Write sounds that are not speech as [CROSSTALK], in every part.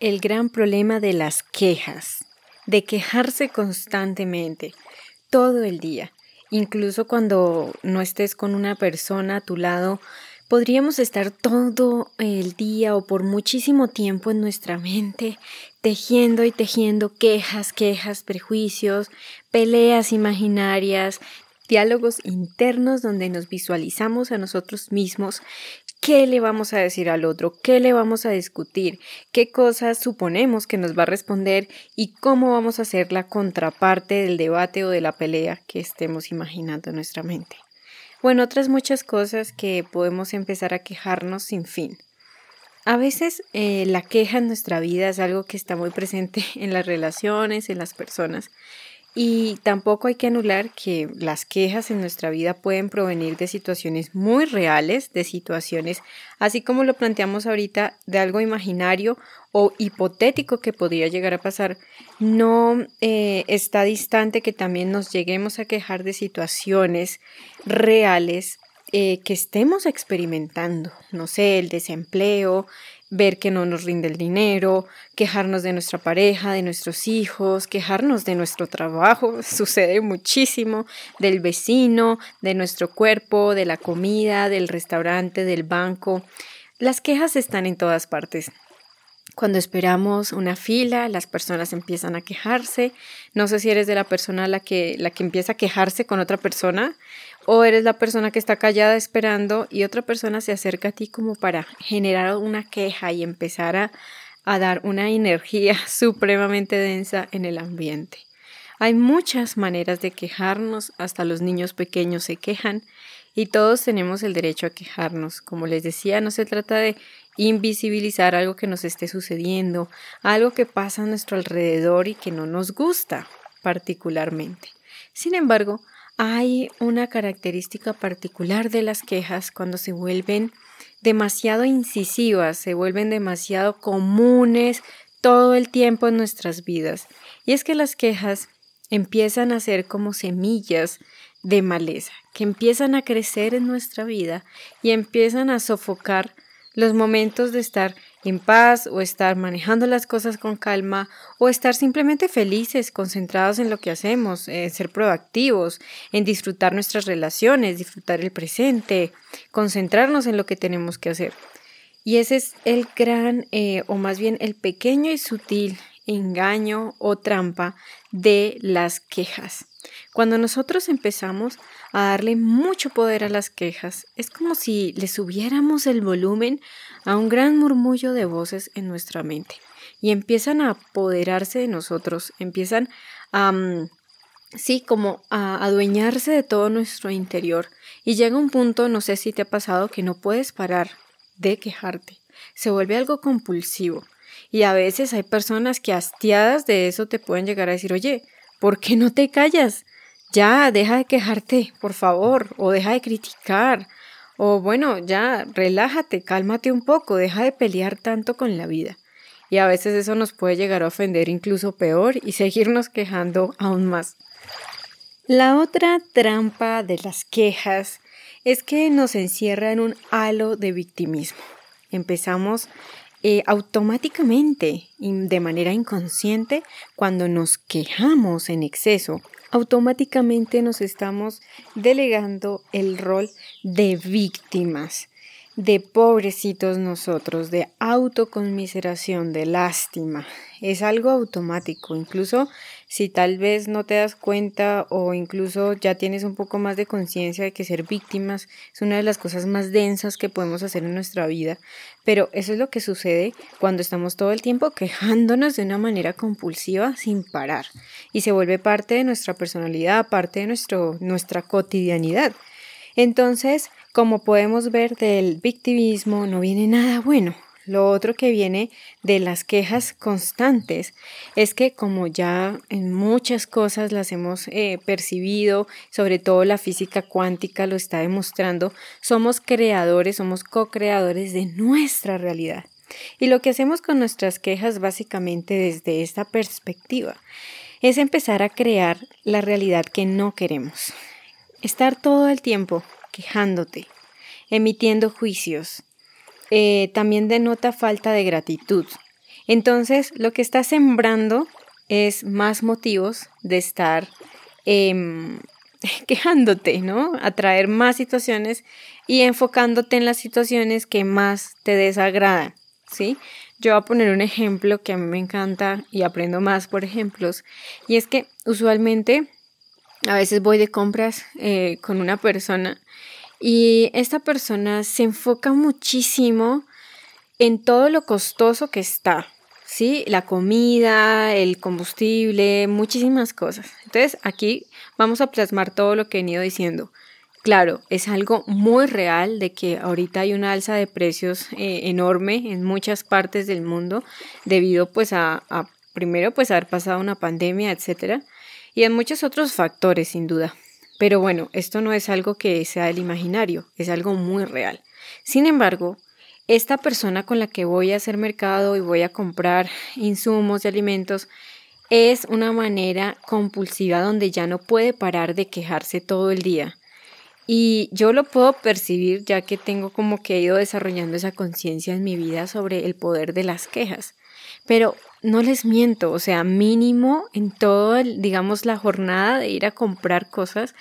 el gran problema de las quejas, de quejarse constantemente, todo el día. Incluso cuando no estés con una persona a tu lado, podríamos estar todo el día o por muchísimo tiempo en nuestra mente tejiendo y tejiendo quejas, quejas, prejuicios, peleas imaginarias, diálogos internos donde nos visualizamos a nosotros mismos qué le vamos a decir al otro, qué le vamos a discutir, qué cosas suponemos que nos va a responder y cómo vamos a hacer la contraparte del debate o de la pelea que estemos imaginando en nuestra mente. Bueno, otras muchas cosas que podemos empezar a quejarnos sin fin. A veces eh, la queja en nuestra vida es algo que está muy presente [LAUGHS] en las relaciones, en las personas. Y tampoco hay que anular que las quejas en nuestra vida pueden provenir de situaciones muy reales, de situaciones, así como lo planteamos ahorita, de algo imaginario o hipotético que podría llegar a pasar. No eh, está distante que también nos lleguemos a quejar de situaciones reales eh, que estemos experimentando. No sé, el desempleo, ver que no nos rinde el dinero, quejarnos de nuestra pareja, de nuestros hijos, quejarnos de nuestro trabajo, [LAUGHS] sucede muchísimo, del vecino, de nuestro cuerpo, de la comida, del restaurante, del banco. Las quejas están en todas partes. Cuando esperamos una fila, las personas empiezan a quejarse. No sé si eres de la persona la que, la que empieza a quejarse con otra persona o eres la persona que está callada esperando y otra persona se acerca a ti como para generar una queja y empezar a, a dar una energía [LAUGHS] supremamente densa en el ambiente. Hay muchas maneras de quejarnos, hasta los niños pequeños se quejan y todos tenemos el derecho a quejarnos. Como les decía, no se trata de invisibilizar algo que nos esté sucediendo, algo que pasa a nuestro alrededor y que no nos gusta particularmente. Sin embargo, hay una característica particular de las quejas cuando se vuelven demasiado incisivas, se vuelven demasiado comunes todo el tiempo en nuestras vidas. Y es que las quejas empiezan a ser como semillas de maleza, que empiezan a crecer en nuestra vida y empiezan a sofocar los momentos de estar en paz o estar manejando las cosas con calma o estar simplemente felices, concentrados en lo que hacemos, en ser proactivos, en disfrutar nuestras relaciones, disfrutar el presente, concentrarnos en lo que tenemos que hacer. Y ese es el gran, eh, o más bien el pequeño y sutil engaño o trampa de las quejas. Cuando nosotros empezamos a darle mucho poder a las quejas, es como si le subiéramos el volumen a un gran murmullo de voces en nuestra mente y empiezan a apoderarse de nosotros, empiezan a, mm, sí, como a adueñarse de todo nuestro interior y llega un punto, no sé si te ha pasado, que no puedes parar de quejarte, se vuelve algo compulsivo y a veces hay personas que hastiadas de eso te pueden llegar a decir, oye, ¿por qué no te callas? Ya, deja de quejarte, por favor, o deja de criticar, o bueno, ya, relájate, cálmate un poco, deja de pelear tanto con la vida. Y a veces eso nos puede llegar a ofender incluso peor y seguirnos quejando aún más. La otra trampa de las quejas es que nos encierra en un halo de victimismo. Empezamos eh, automáticamente y de manera inconsciente cuando nos quejamos en exceso automáticamente nos estamos delegando el rol de víctimas, de pobrecitos nosotros, de autoconmiseración, de lástima. Es algo automático, incluso si tal vez no te das cuenta o incluso ya tienes un poco más de conciencia de que ser víctimas es una de las cosas más densas que podemos hacer en nuestra vida, pero eso es lo que sucede cuando estamos todo el tiempo quejándonos de una manera compulsiva sin parar y se vuelve parte de nuestra personalidad, parte de nuestro, nuestra cotidianidad. Entonces, como podemos ver del victimismo no viene nada bueno, lo otro que viene de las quejas constantes es que como ya en muchas cosas las hemos eh, percibido, sobre todo la física cuántica lo está demostrando, somos creadores, somos co-creadores de nuestra realidad. Y lo que hacemos con nuestras quejas básicamente desde esta perspectiva es empezar a crear la realidad que no queremos. Estar todo el tiempo quejándote, emitiendo juicios, eh, también denota falta de gratitud. Entonces, lo que está sembrando es más motivos de estar em, [LAUGHS] quejándote, ¿no? Atraer más situaciones y enfocándote en las situaciones que más te desagradan, ¿sí? Yo voy a poner un ejemplo que a mí me encanta y aprendo más por ejemplos, y es que usualmente a veces voy de compras eh, con una persona y esta persona se enfoca muchísimo en todo lo costoso que está, ¿sí? La comida, el combustible, muchísimas cosas. Entonces aquí vamos a plasmar todo lo que he venido diciendo. Claro, es algo muy real de que ahorita hay una alza de precios eh, enorme en muchas partes del mundo debido pues a, a, primero pues haber pasado una pandemia, etcétera, y en muchos otros factores sin duda. Pero bueno, esto no es algo que sea del imaginario, es algo muy real. Sin embargo, esta persona con la que voy a hacer mercado y voy a comprar insumos y alimentos es una manera compulsiva donde ya no puede parar de quejarse todo el día. Y yo lo puedo percibir ya que tengo como que he ido desarrollando esa conciencia en mi vida sobre el poder de las quejas. Pero no les miento, o sea, mínimo en todo, digamos, la jornada de ir a comprar cosas,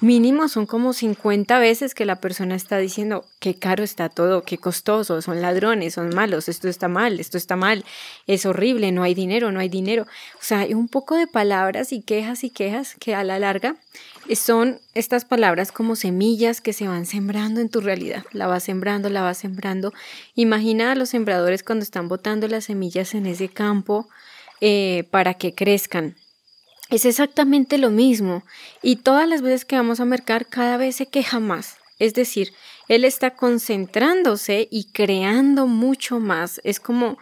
mínimo son como 50 veces que la persona está diciendo qué caro está todo, qué costoso, son ladrones, son malos, esto está mal, esto está mal, es horrible, no hay dinero, no hay dinero. O sea, hay un poco de palabras y quejas y quejas que a la larga son estas palabras como semillas que se van sembrando en tu realidad. La vas sembrando, la vas sembrando. Imagina a los sembradores cuando están botando las semillas en ese campo eh, para que crezcan. Es exactamente lo mismo. Y todas las veces que vamos a mercar, cada vez se queja más. Es decir, él está concentrándose y creando mucho más. Es como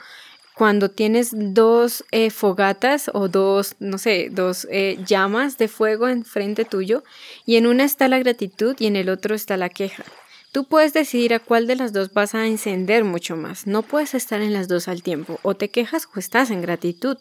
cuando tienes dos eh, fogatas o dos, no sé, dos eh, llamas de fuego enfrente tuyo y en una está la gratitud y en el otro está la queja. Tú puedes decidir a cuál de las dos vas a encender mucho más. No puedes estar en las dos al tiempo. O te quejas o estás en gratitud.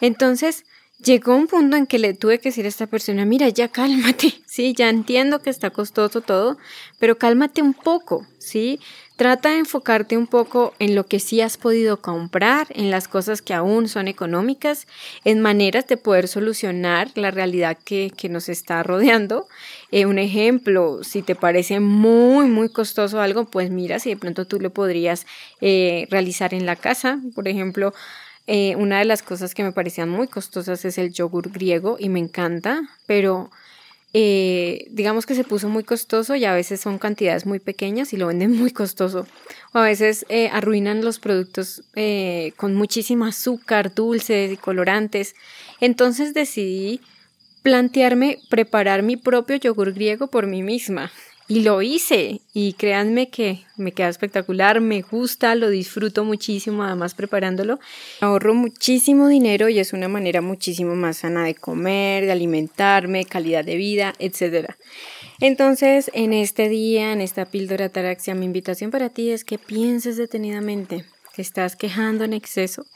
Entonces, llegó un punto en que le tuve que decir a esta persona, mira, ya cálmate, [LAUGHS] sí, ya entiendo que está costoso todo, pero cálmate un poco, sí, trata de enfocarte un poco en lo que sí has podido comprar, en las cosas que aún son económicas, en maneras de poder solucionar la realidad que, que nos está rodeando. Eh, un ejemplo, si te parece muy, muy costoso algo, pues mira si de pronto tú lo podrías eh, realizar en la casa, por ejemplo, eh, una de las cosas que me parecían muy costosas es el yogur griego y me encanta, pero eh, digamos que se puso muy costoso y a veces son cantidades muy pequeñas y lo venden muy costoso. O a veces eh, arruinan los productos con muchísimo azúcar, dulces y colorantes. Entonces decidí plantearme preparar mi propio yogur griego por mí misma. Y lo hice y créanme que me queda espectacular, me gusta, lo disfruto muchísimo además preparándolo. Ahorro muchísimo dinero y es una manera muchísimo más sana de comer, de alimentarme, calidad de vida, etc. Entonces, en este día, en esta píldora taraxia, mi invitación para ti es que pienses detenidamente que estás quejando en exceso.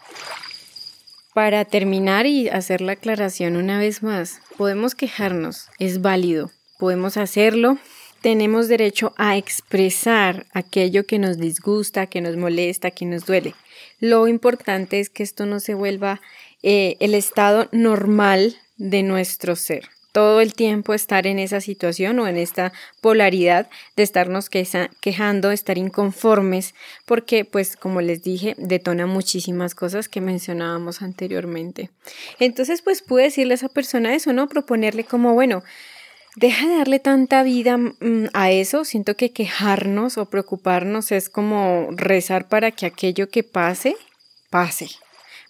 Para terminar y hacer la aclaración una vez más, podemos quejarnos, es válido, podemos hacerlo tenemos derecho a expresar aquello que nos disgusta, que nos molesta, que nos duele. Lo importante es que esto no se vuelva eh, el estado normal de nuestro ser. Todo el tiempo estar en esa situación o en esta polaridad de estarnos quejando, estar inconformes, porque pues como les dije, detona muchísimas cosas que mencionábamos anteriormente. Entonces pues pude decirle a esa persona eso, ¿no? Proponerle como, bueno, deja de darle tanta vida mm, a eso. Siento que quejarnos o preocuparnos es como rezar para que aquello que pase, pase,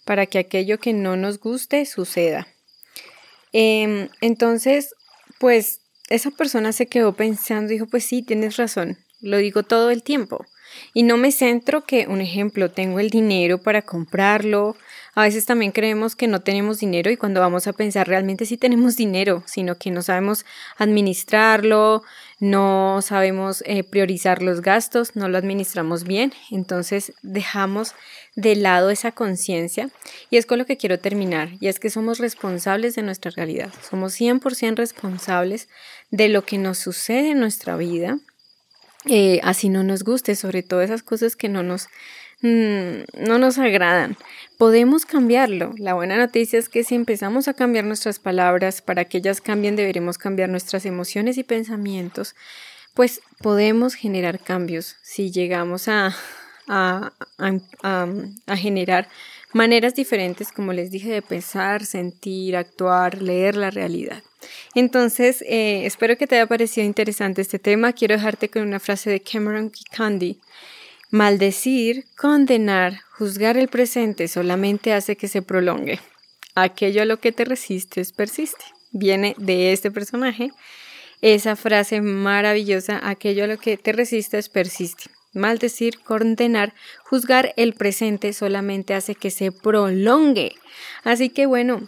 para que aquello que no nos guste suceda. Em, entonces, pues esa persona se quedó pensando, dijo, pues sí, tienes razón, lo digo todo el tiempo. Y no me centro que, un ejemplo, tengo el dinero para comprarlo. A veces también creemos que no tenemos dinero y cuando vamos a pensar realmente sí tenemos dinero, sino que no sabemos administrarlo, no sabemos eh, priorizar los gastos, no lo administramos bien. Entonces dejamos de lado esa conciencia y es con lo que quiero terminar. Y es que somos responsables de nuestra realidad. Somos 100% responsables de lo que nos sucede en nuestra vida eh, así no nos guste, sobre todo esas cosas que no nos, mm, no nos agradan. Podemos cambiarlo. La buena noticia es que si empezamos a cambiar nuestras palabras, para que ellas cambien deberemos cambiar nuestras emociones y pensamientos, pues podemos generar cambios si llegamos a, a, a, generar maneras diferentes, como les dije, de pensar, sentir, actuar, leer la realidad. Entonces, eh, espero que te haya parecido interesante este tema. Quiero dejarte con una frase de Cameron Candy. Maldecir, condenar, juzgar el presente solamente hace que se prolongue. Aquello a lo que te resistes persiste. Viene de este personaje. Esa frase maravillosa, aquello a lo que te resistes persiste. Maldecir, condenar, juzgar el presente solamente hace que se prolongue. Así que bueno,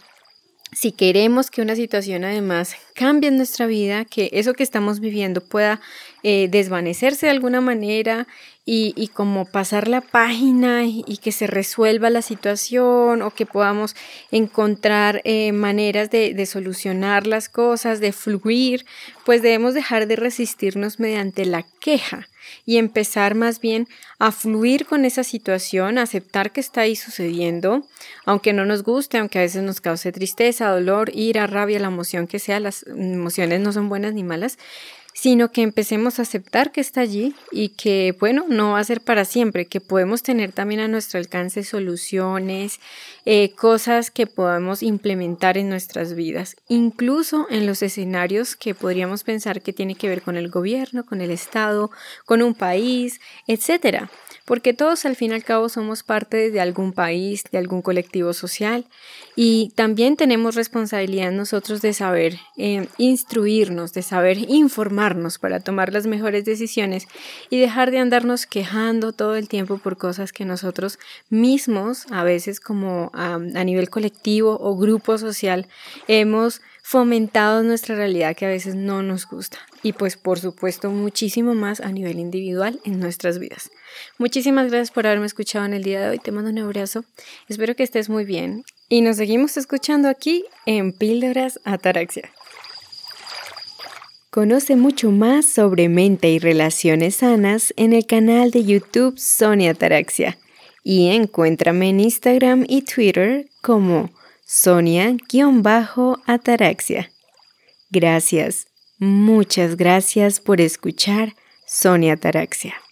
si queremos que una situación además cambie en nuestra vida, que eso que estamos viviendo pueda eh, desvanecerse de alguna manera y, como pasar la página y, que se resuelva la situación o que podamos encontrar eh, maneras de, de, solucionar las cosas, de fluir, pues debemos dejar de resistirnos mediante la queja y empezar más bien a fluir con esa situación, aceptar que está ahí sucediendo, aunque no nos guste, aunque a veces nos cause tristeza, dolor, ira, rabia, la emoción que sea, las emociones no son buenas ni malas, sino que empecemos a aceptar que está allí y que, bueno, no va a ser para siempre, que podemos tener también a nuestro alcance soluciones, eh, cosas que podamos implementar en nuestras vidas, incluso en los escenarios que podríamos pensar que tiene que ver con el gobierno, con el Estado, con un país, etcétera. Porque todos al fin y al cabo somos parte de algún país, de algún colectivo social y también tenemos responsabilidad nosotros de saber eh, instruirnos, de saber informarnos para tomar las mejores decisiones y dejar de andarnos quejando todo el tiempo por cosas que nosotros mismos, a veces como a nivel colectivo o grupo social, hemos fomentado nuestra realidad que a veces no nos gusta. Y pues por supuesto muchísimo más a nivel individual en nuestras vidas. Muchísimas gracias por haberme escuchado en el día de hoy, te mando un abrazo, espero que estés muy bien. Y nos seguimos escuchando aquí en Píldoras Ataraxia. Conoce mucho más sobre mente y relaciones sanas en el canal de YouTube Sonia Ataraxia y encuéntrame en Instagram y Twitter como Sonia-Ataraxia. Gracias, muchas gracias por escuchar Sonia Ataraxia.